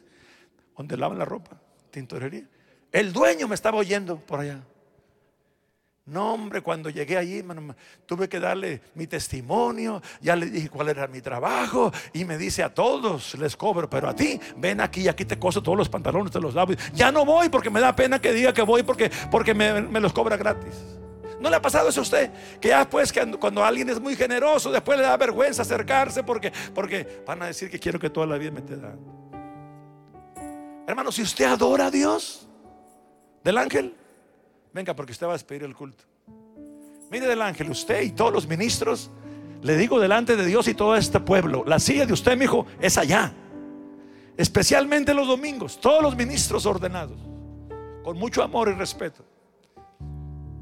Donde lavan la ropa, tintorería. El dueño me estaba oyendo por allá. No, hombre, cuando llegué allí, tuve que darle mi testimonio, ya le dije cuál era mi trabajo y me dice a todos les cobro, pero a ti, ven aquí, aquí te coso todos los pantalones, te los lavo. Ya no voy porque me da pena que diga que voy porque, porque me, me los cobra gratis. ¿No le ha pasado eso a usted? Que ya pues que cuando alguien es muy generoso, después le da vergüenza acercarse porque, porque van a decir que quiero que toda la vida me te da. Hermano, si usted adora a Dios del ángel, Venga, porque usted va a despedir el culto. Mire del ángel, usted y todos los ministros, le digo delante de Dios y todo este pueblo, la silla de usted, mi hijo, es allá. Especialmente los domingos, todos los ministros ordenados, con mucho amor y respeto.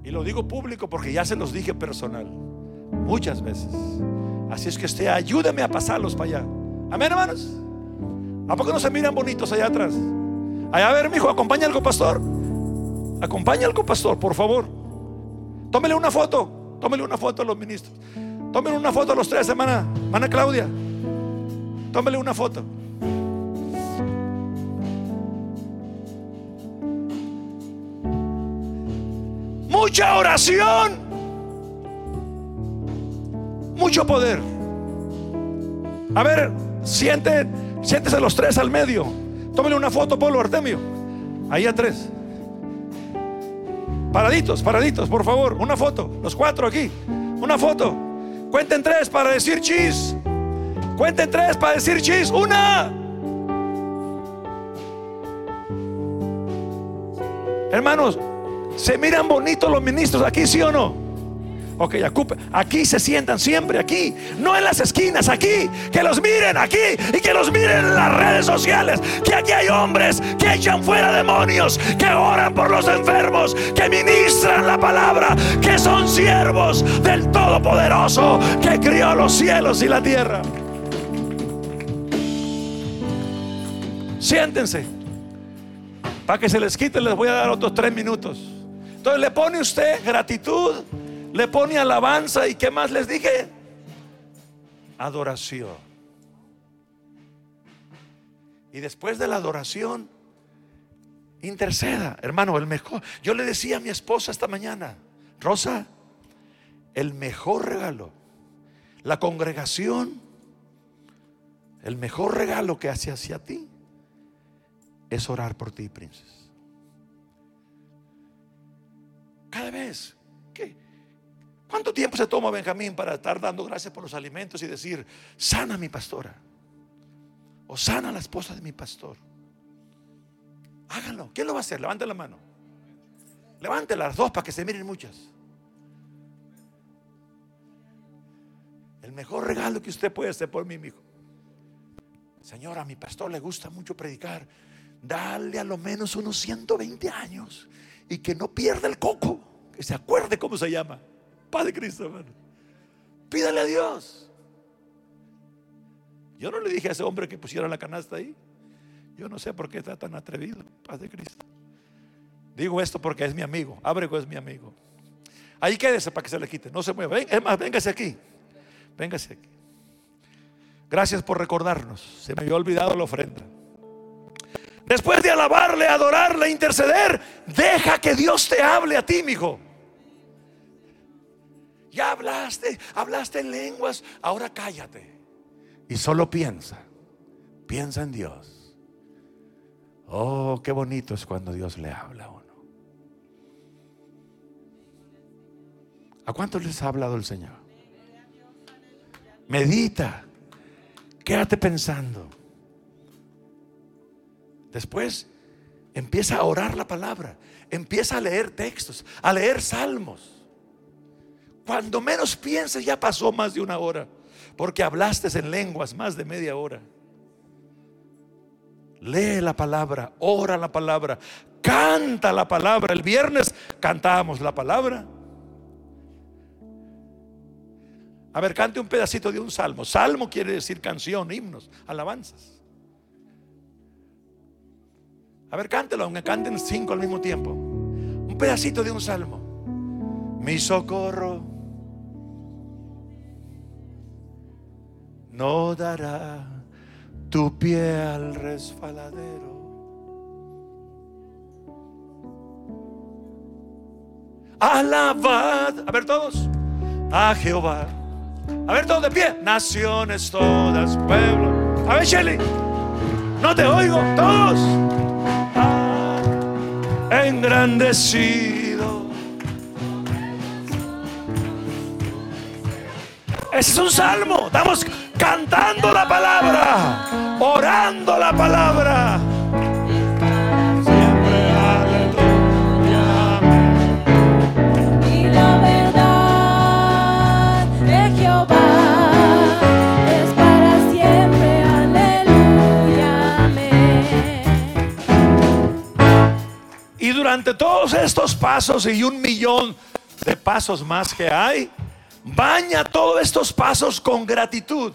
Y lo digo público porque ya se los dije personal, muchas veces. Así es que usted ayúdeme a pasarlos para allá. Amén, hermanos. ¿A poco no se miran bonitos allá atrás? Allá a ver, mi hijo, acompaña al pastor. Acompaña al pastor, por favor. Tómele una foto. Tómele una foto a los ministros. Tómele una foto a los tres, hermana. Hermana Claudia. Tómele una foto. Mucha oración. Mucho poder. A ver, siente, siéntese los tres al medio. Tómele una foto, Pablo Artemio. Ahí a tres. Paraditos, paraditos, por favor. Una foto. Los cuatro aquí. Una foto. Cuenten tres para decir chis. Cuenten tres para decir chis. Una. Hermanos, ¿se miran bonitos los ministros aquí, sí o no? Ok, aquí se sientan siempre, aquí, no en las esquinas, aquí, que los miren aquí y que los miren en las redes sociales, que aquí hay hombres que echan fuera demonios, que oran por los enfermos, que ministran la palabra, que son siervos del Todopoderoso, que crió los cielos y la tierra. Siéntense. Para que se les quite les voy a dar otros tres minutos. Entonces le pone usted gratitud le pone alabanza y ¿qué más les dije? Adoración. Y después de la adoración, interceda, hermano, el mejor. Yo le decía a mi esposa esta mañana, Rosa, el mejor regalo, la congregación, el mejor regalo que hace hacia ti es orar por ti, princesa. Cada vez ¿Cuánto tiempo se toma Benjamín para estar dando gracias por los alimentos y decir, sana mi pastora? O sana la esposa de mi pastor. Háganlo. ¿Quién lo va a hacer? Levante la mano. Levante las dos para que se miren muchas. El mejor regalo que usted puede hacer por mí, hijo. Señora, a mi pastor le gusta mucho predicar. Dale a lo menos unos 120 años y que no pierda el coco. Que se acuerde cómo se llama. Padre Cristo, hermano. Pídale a Dios. Yo no le dije a ese hombre que pusiera la canasta ahí. Yo no sé por qué está tan atrevido, Padre Cristo. Digo esto porque es mi amigo. Abrego es mi amigo. Ahí quédese para que se le quite. No se mueva. Es más, véngase aquí. Véngase aquí. Gracias por recordarnos. Se me había olvidado la ofrenda. Después de alabarle, adorarle, interceder, deja que Dios te hable a ti, mi hijo. Ya hablaste, hablaste en lenguas, ahora cállate. Y solo piensa, piensa en Dios. Oh, qué bonito es cuando Dios le habla a uno. ¿A cuántos les ha hablado el Señor? Medita, quédate pensando. Después empieza a orar la palabra, empieza a leer textos, a leer salmos. Cuando menos pienses ya pasó más de una hora, porque hablaste en lenguas más de media hora. Lee la palabra, ora la palabra, canta la palabra. El viernes cantábamos la palabra. A ver, cante un pedacito de un salmo. Salmo quiere decir canción, himnos, alabanzas. A ver, cántelo, aunque canten cinco al mismo tiempo. Un pedacito de un salmo. Mi socorro no dará tu pie al resfaladero. Alabad, a ver todos, a Jehová. A ver todos de pie. Naciones todas, pueblo. A ver, Shelly. No te oigo, todos. Engrandecido. Ese es un salmo. Estamos cantando la palabra, orando la palabra. Y durante todos estos pasos y un millón de pasos más que hay, baña todos estos pasos con gratitud.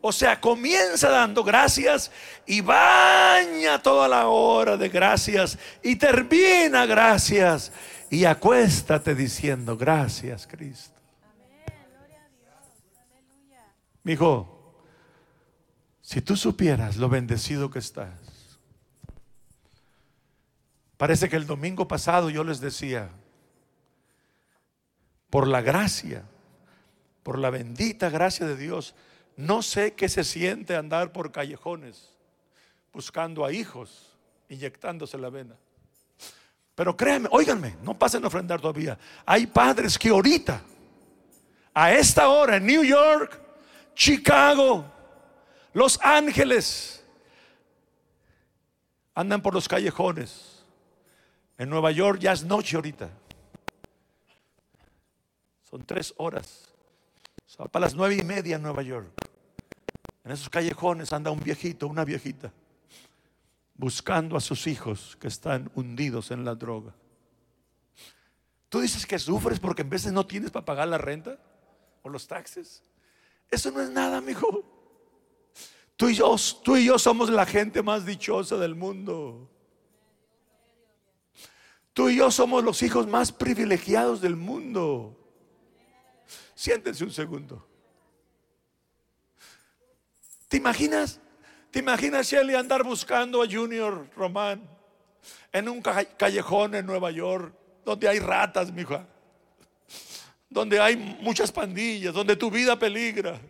O sea, comienza dando gracias y baña toda la hora de gracias y termina gracias y acuéstate diciendo gracias, Cristo. Mi hijo, si tú supieras lo bendecido que estás. Parece que el domingo pasado yo les decía, por la gracia, por la bendita gracia de Dios, no sé qué se siente andar por callejones buscando a hijos, inyectándose la vena. Pero créanme, óiganme, no pasen a ofrendar todavía. Hay padres que ahorita, a esta hora, en New York, Chicago, Los Ángeles, andan por los callejones. En Nueva York ya es noche ahorita. Son tres horas. Son para las nueve y media en Nueva York. En esos callejones anda un viejito, una viejita, buscando a sus hijos que están hundidos en la droga. Tú dices que sufres porque en veces no tienes para pagar la renta o los taxes. Eso no es nada, amigo. Tú y yo, tú y yo somos la gente más dichosa del mundo. Tú y yo somos los hijos más privilegiados del mundo. Siéntense un segundo. ¿Te imaginas? ¿Te imaginas Shelly andar buscando a Junior Román en un ca- callejón en Nueva York donde hay ratas, mija? Donde hay muchas pandillas, donde tu vida peligra.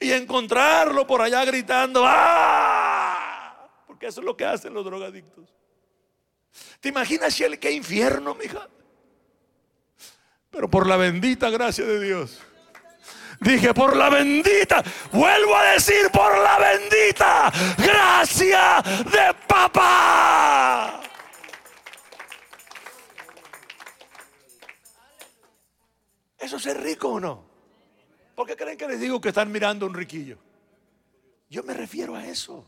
Y encontrarlo por allá gritando, ¡ah! Porque eso es lo que hacen los drogadictos. ¿Te imaginas, Shelly, qué infierno, mija? Pero por la bendita gracia de Dios. Dije, por la bendita, vuelvo a decir, por la bendita gracia de papá. ¿Eso es ser rico o no? ¿Por qué creen que les digo que están mirando un riquillo? Yo me refiero a eso.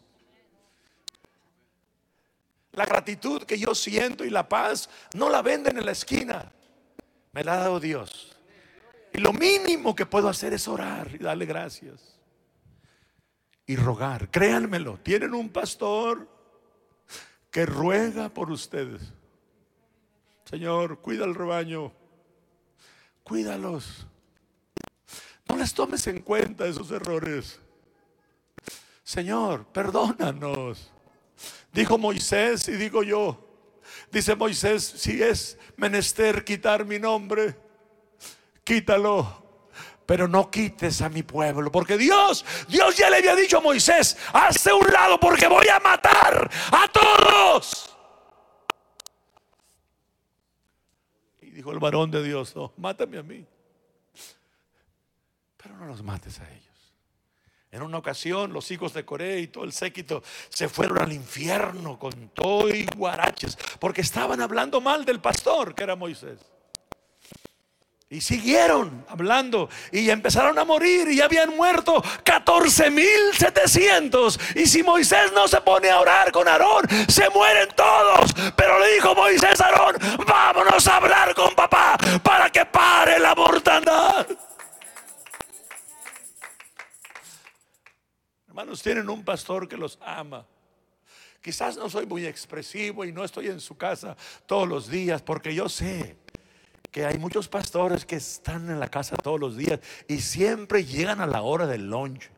La gratitud que yo siento y la paz no la venden en la esquina. Me la ha dado Dios. Y lo mínimo que puedo hacer es orar y darle gracias. Y rogar. Créanmelo, tienen un pastor que ruega por ustedes. Señor, cuida el rebaño. Cuídalos. No les tomes en cuenta esos errores. Señor, perdónanos. Dijo Moisés y digo yo. Dice Moisés, si es menester quitar mi nombre, quítalo. Pero no quites a mi pueblo. Porque Dios, Dios ya le había dicho a Moisés, hazte un lado porque voy a matar a todos. Y dijo el varón de Dios, mátame a mí. Pero no los mates a ellos. En una ocasión los hijos de Corea y todo el séquito se fueron al infierno con todo y guaraches porque estaban hablando mal del pastor que era Moisés. Y siguieron hablando y empezaron a morir y habían muerto 14.700. Y si Moisés no se pone a orar con Aarón, se mueren todos. Pero le dijo Moisés a Aarón, vámonos a hablar con papá para que pare la mortandad. Hermanos, tienen un pastor que los ama. Quizás no soy muy expresivo y no estoy en su casa todos los días porque yo sé que hay muchos pastores que están en la casa todos los días y siempre llegan a la hora del lunch.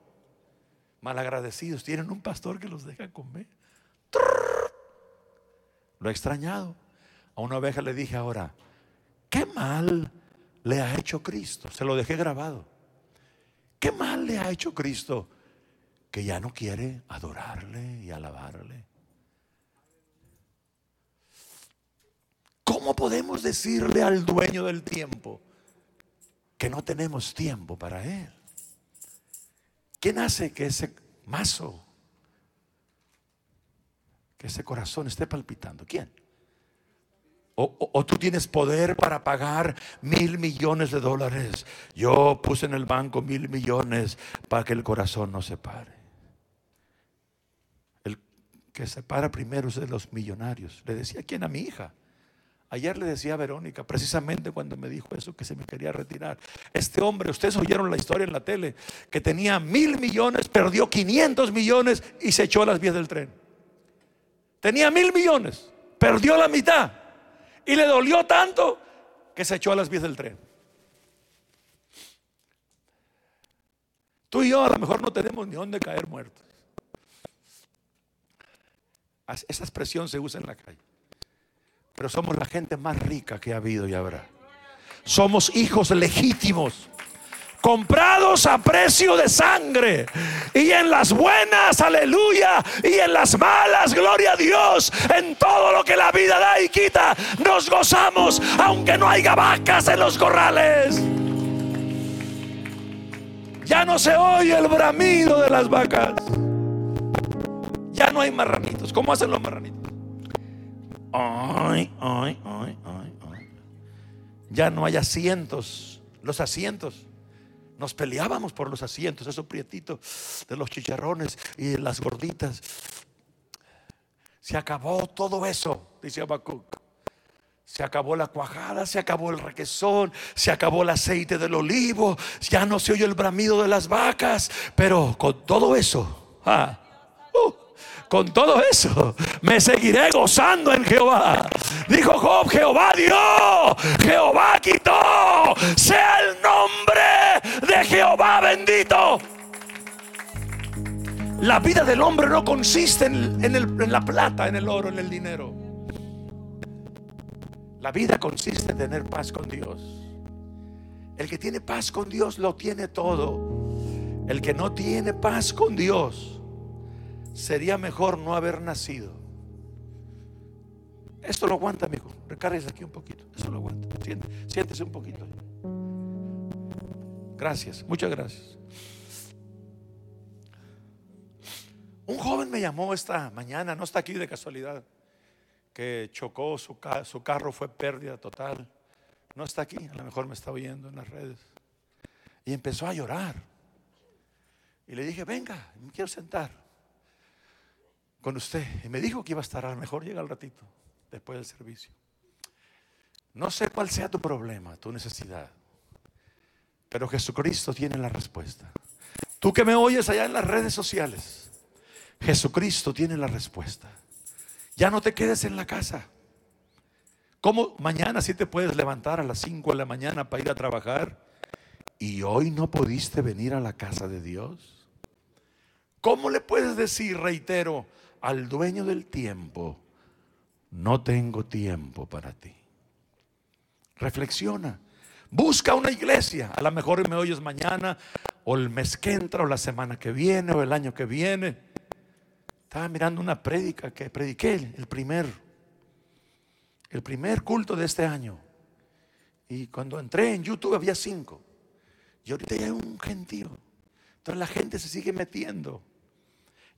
Malagradecidos, tienen un pastor que los deja comer. Lo he extrañado. A una oveja le dije ahora, ¿qué mal le ha hecho Cristo? Se lo dejé grabado. ¿Qué mal le ha hecho Cristo que ya no quiere adorarle y alabarle? ¿Cómo podemos decirle al dueño del tiempo que no tenemos tiempo para él? ¿Quién hace que ese mazo, que ese corazón esté palpitando? ¿Quién? O, tú tienes poder para pagar mil millones de dólares. Yo puse en el banco mil millones para que el corazón no se pare. Que se para primero es de los millonarios. Le decía quién a mi hija. Ayer le decía a Verónica, precisamente cuando me dijo eso, que se me quería retirar. Este hombre, ustedes oyeron la historia en la tele, que tenía mil millones, perdió 500 millones y se echó a las vías del tren. Tenía mil millones, perdió la mitad y le dolió tanto que se echó a las vías del tren. Tú y yo a lo mejor no tenemos ni dónde caer muertos. Esa expresión se usa en la calle. Pero somos la gente más rica que ha habido y habrá. Somos hijos legítimos comprados a precio de sangre. Y en las buenas, aleluya, y en las malas, gloria a Dios. En todo lo que la vida da y quita, nos gozamos, aunque no haya vacas en los corrales. Ya no se oye el bramido de las vacas. Ya no hay marranitos. ¿Cómo hacen los marranitos? Ay, ay, ay, ay, ay. Ya no hay asientos. Los asientos. Nos peleábamos por los asientos, esos prietitos de los chicharrones y las gorditas. Se acabó todo eso, dice Abacuc. Se acabó la cuajada, se acabó el requesón, se acabó el aceite del olivo, ya no se oye el bramido de las vacas, pero con todo eso, ah, con todo eso me seguiré gozando en Jehová. Dijo Job, Jehová dio, Jehová quitó, sea el nombre de Jehová bendito. La vida del hombre no consiste en, en la plata, en el oro, en el dinero. La vida consiste en tener paz con Dios. El que tiene paz con Dios lo tiene todo. El que no tiene paz con Dios sería mejor no haber nacido. Esto lo aguanta, amigo. Recárguese aquí un poquito. Esto lo aguanta. Siéntese un poquito. Gracias, muchas gracias. Un joven me llamó esta mañana, no está aquí de casualidad, que chocó su, su carro, fue pérdida total. No está aquí, a lo mejor me está oyendo en las redes. Y empezó a llorar. Y le dije, venga, me quiero sentar con usted. Y me dijo que iba a estar, a lo mejor llega al ratito, después del servicio. No sé cuál sea tu problema, tu necesidad, pero Jesucristo tiene la respuesta. Tú que me oyes allá en las redes sociales, Jesucristo tiene la respuesta. Ya no te quedes en la casa. ¿Cómo mañana si te puedes levantar a las 5 de la mañana para ir a trabajar y hoy no pudiste venir a la casa de Dios? ¿Cómo le puedes decir, reitero, al dueño del tiempo, no tengo tiempo para ti. Reflexiona. Busca una iglesia. A lo mejor me oyes mañana, o el mes que entra, o la semana que viene, o el año que viene. Estaba mirando una prédica que prediqué el primer, el primer culto de este año. Y cuando entré en YouTube había cinco. Y ahorita hay un gentío. Entonces la gente se sigue metiendo.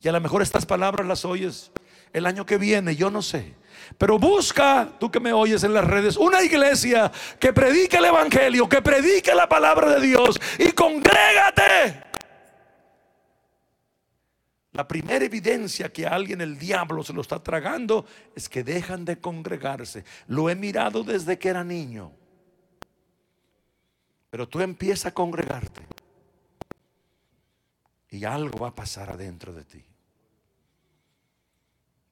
Y a lo mejor estas palabras las oyes el año que viene, yo no sé. Pero busca, tú que me oyes en las redes, una iglesia que predique el Evangelio, que predique la palabra de Dios y congrégate. La primera evidencia que a alguien el diablo se lo está tragando es que dejan de congregarse. Lo he mirado desde que era niño. Pero tú empiezas a congregarte y algo va a pasar adentro de ti.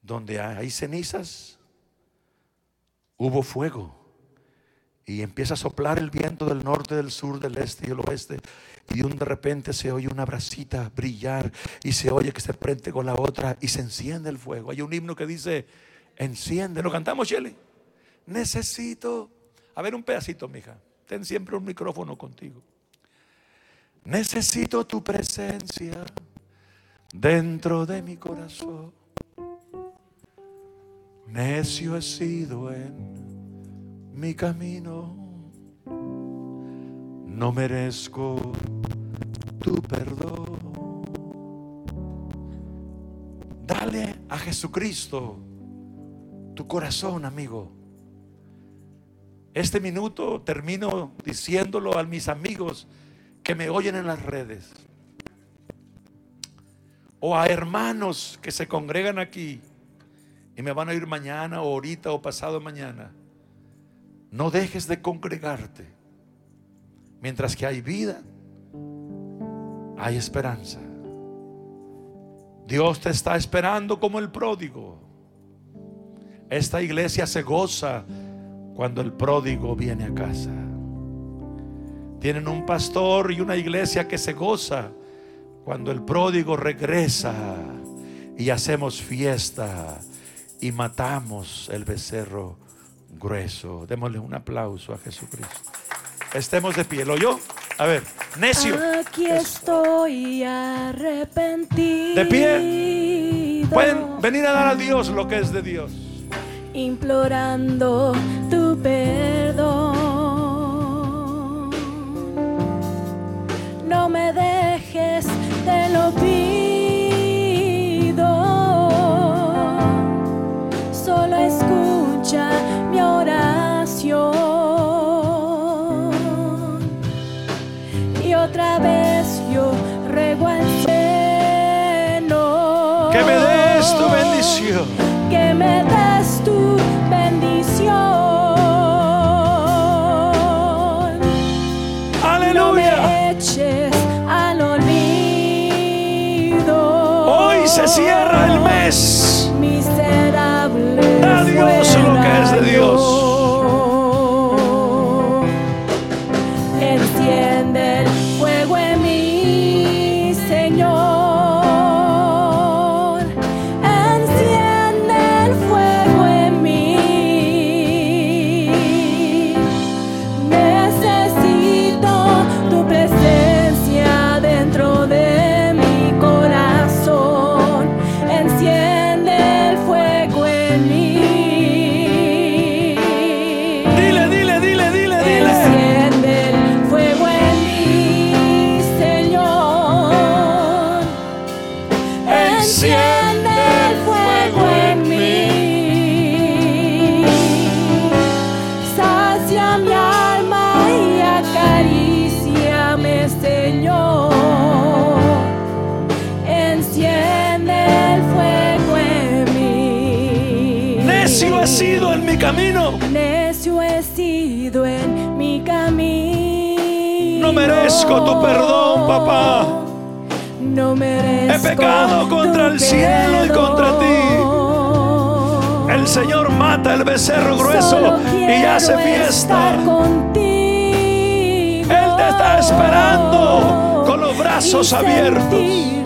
Donde hay cenizas, hubo fuego. Y empieza a soplar el viento del norte, del sur, del este y el oeste. Y de repente se oye una brasita brillar y se oye que se prende con la otra y se enciende el fuego. Hay un himno que dice, enciende. ¿Lo cantamos, Shelly? Necesito. A ver un pedacito, mija. Ten siempre un micrófono contigo. Necesito tu presencia dentro de mi corazón. Necio he sido en mi camino. No merezco tu perdón. Dale a Jesucristo tu corazón, amigo. Este minuto termino diciéndolo a mis amigos que me oyen en las redes. O a hermanos que se congregan aquí y me van a ir mañana o ahorita o pasado mañana. No dejes de congregarte. Mientras que hay vida, hay esperanza. Dios te está esperando como el pródigo. Esta iglesia se goza cuando el pródigo viene a casa. Tienen un pastor y una iglesia que se goza cuando el pródigo regresa y hacemos fiesta y matamos el becerro grueso. Démosle un aplauso a Jesucristo. Estemos de pie. ¿Lo oyó? A ver, necio. Aquí estoy arrepentido. De pie. Pueden venir a dar a Dios lo que es de Dios. Implorando tu perdón. No me dejes, te lo pido. Escucha mi oración. Y otra vez yo ruego al. Que me des tu bendición. Que me des tu bendición. No Aleluya. me eches al olvido. Hoy se cierra el mes. Necio he sido en mi camino. Necio he sido en mi camino. No merezco tu perdón, papá. No merezco. He pecado contra el cielo y contra ti. El Señor mata el becerro grueso y hace fiesta. Él te está esperando con los brazos abiertos.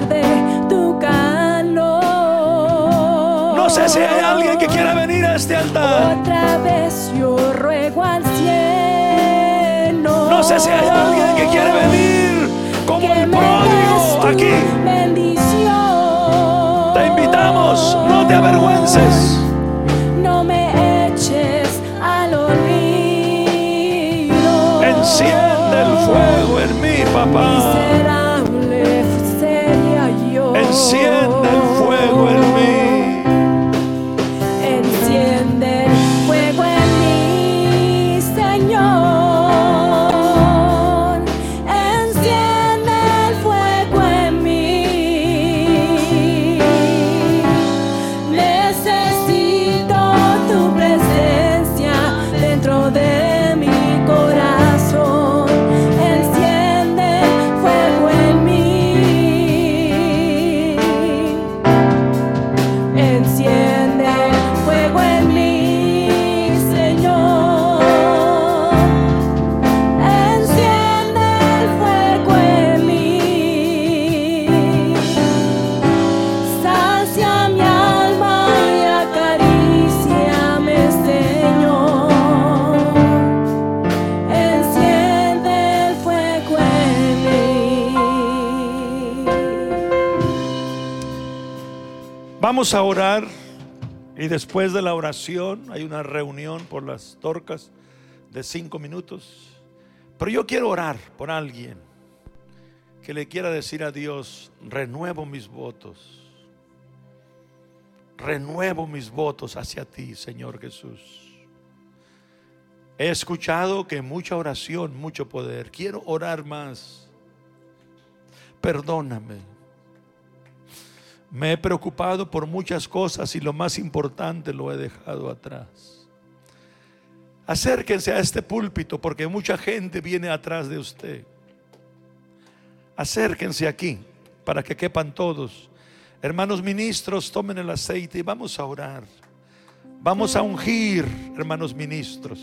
Sé si hay alguien que quiera venir a este altar. Otra vez yo ruego al cielo. No sé si hay alguien que quiere venir como el pródigo aquí. Bendición. Te invitamos, no te avergüences. No me eches al olvido. Enciende el fuego en mí, papá. Miserable sería yo. Enciende Vamos a orar y después de la oración hay una reunión por las torcas de cinco minutos. Pero yo quiero orar por alguien que le quiera decir a Dios, renuevo mis votos. Renuevo mis votos hacia ti, Señor Jesús. He escuchado que mucha oración, mucho poder. Quiero orar más. Perdóname. Me he preocupado por muchas cosas y lo más importante lo he dejado atrás. Acérquense a este púlpito porque mucha gente viene atrás de usted. Acérquense aquí para que quepan todos. Hermanos ministros, tomen el aceite y vamos a orar. Vamos a ungir, hermanos ministros.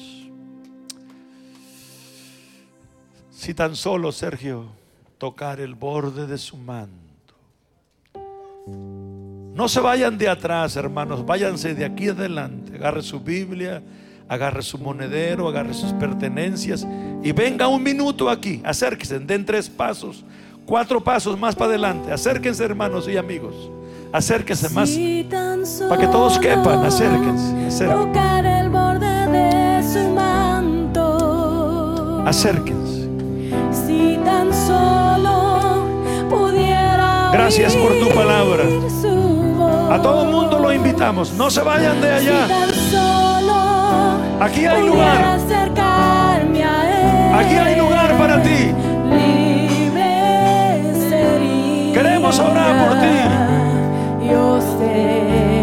Si tan solo, Sergio, tocar el borde de su manto. No se vayan de atrás, hermanos, váyanse de aquí adelante. Agarre su Biblia, agarre su monedero, agarre sus pertenencias y venga un minuto aquí. Acérquense, den tres pasos, cuatro pasos más para adelante. Acérquense, hermanos y amigos. Acérquense más para que todos quepan. Acérquense, acérquense. Tocar el borde de su manto. acérquense. Si tan solo pudiera Gracias por tu palabra. A todo mundo lo invitamos. No se vayan de allá. Aquí hay lugar. Aquí hay lugar para ti. Queremos orar por ti.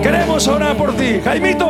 Queremos orar por ti. Jaimito.